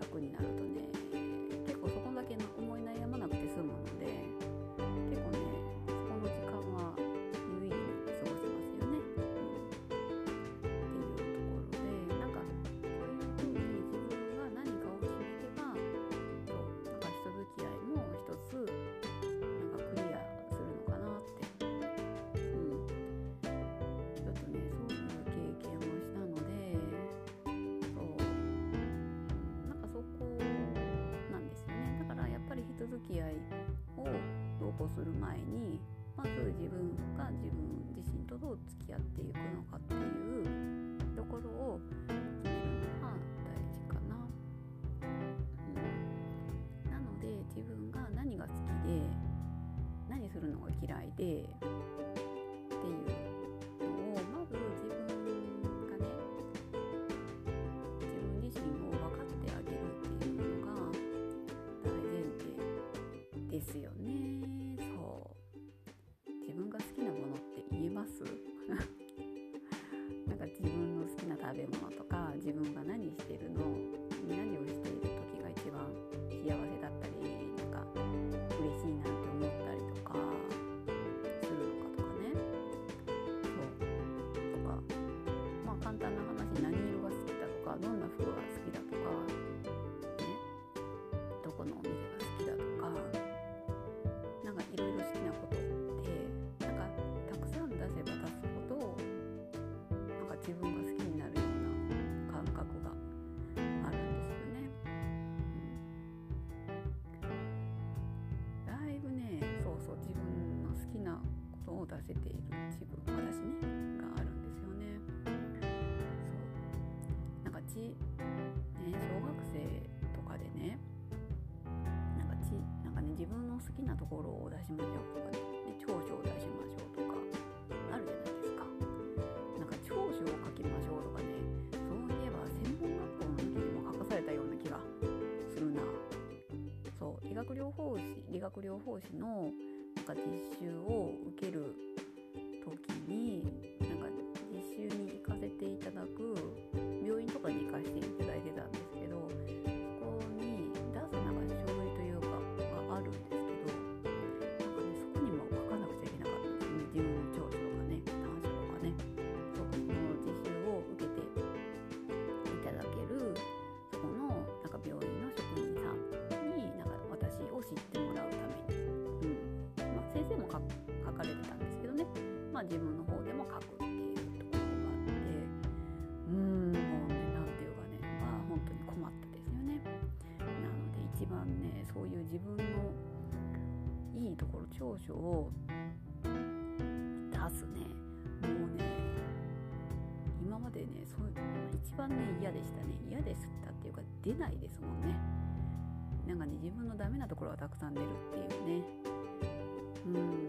楽になるとねをする前にまず自分が自分自身とどう付き合っていくのかっていうところを決めるのが大事かな。うん、なので自分が何が好きで何するのが嫌いでっていうのをまず自分がね。自分自身を分かってあげるっていうのが食べ物とか自分がことを出せている自分私ねがあるんですよね。そうなんかち、ね、小学生とかでねなんかちなんかね自分の好きなところを出しましょうとかねで長所を出しましょうとかあるじゃないですか。なんか長所を書きましょうとかねそういえば専門学校の時にも書かされたような気がするなそう理学療法士理学療法士のなんか実習を受ける時になんか実習に自分の方でも書くっていうところがあってうーんもうねなんていうかねまあ本当に困ったですよね。なので一番ねそういう自分のいいところ長所を出すね。もうね今までねそう一番ね嫌でしたね。嫌でしたっていうか出ないですもんね。なんかね自分のダメなところがたくさん出るっていうね。うん。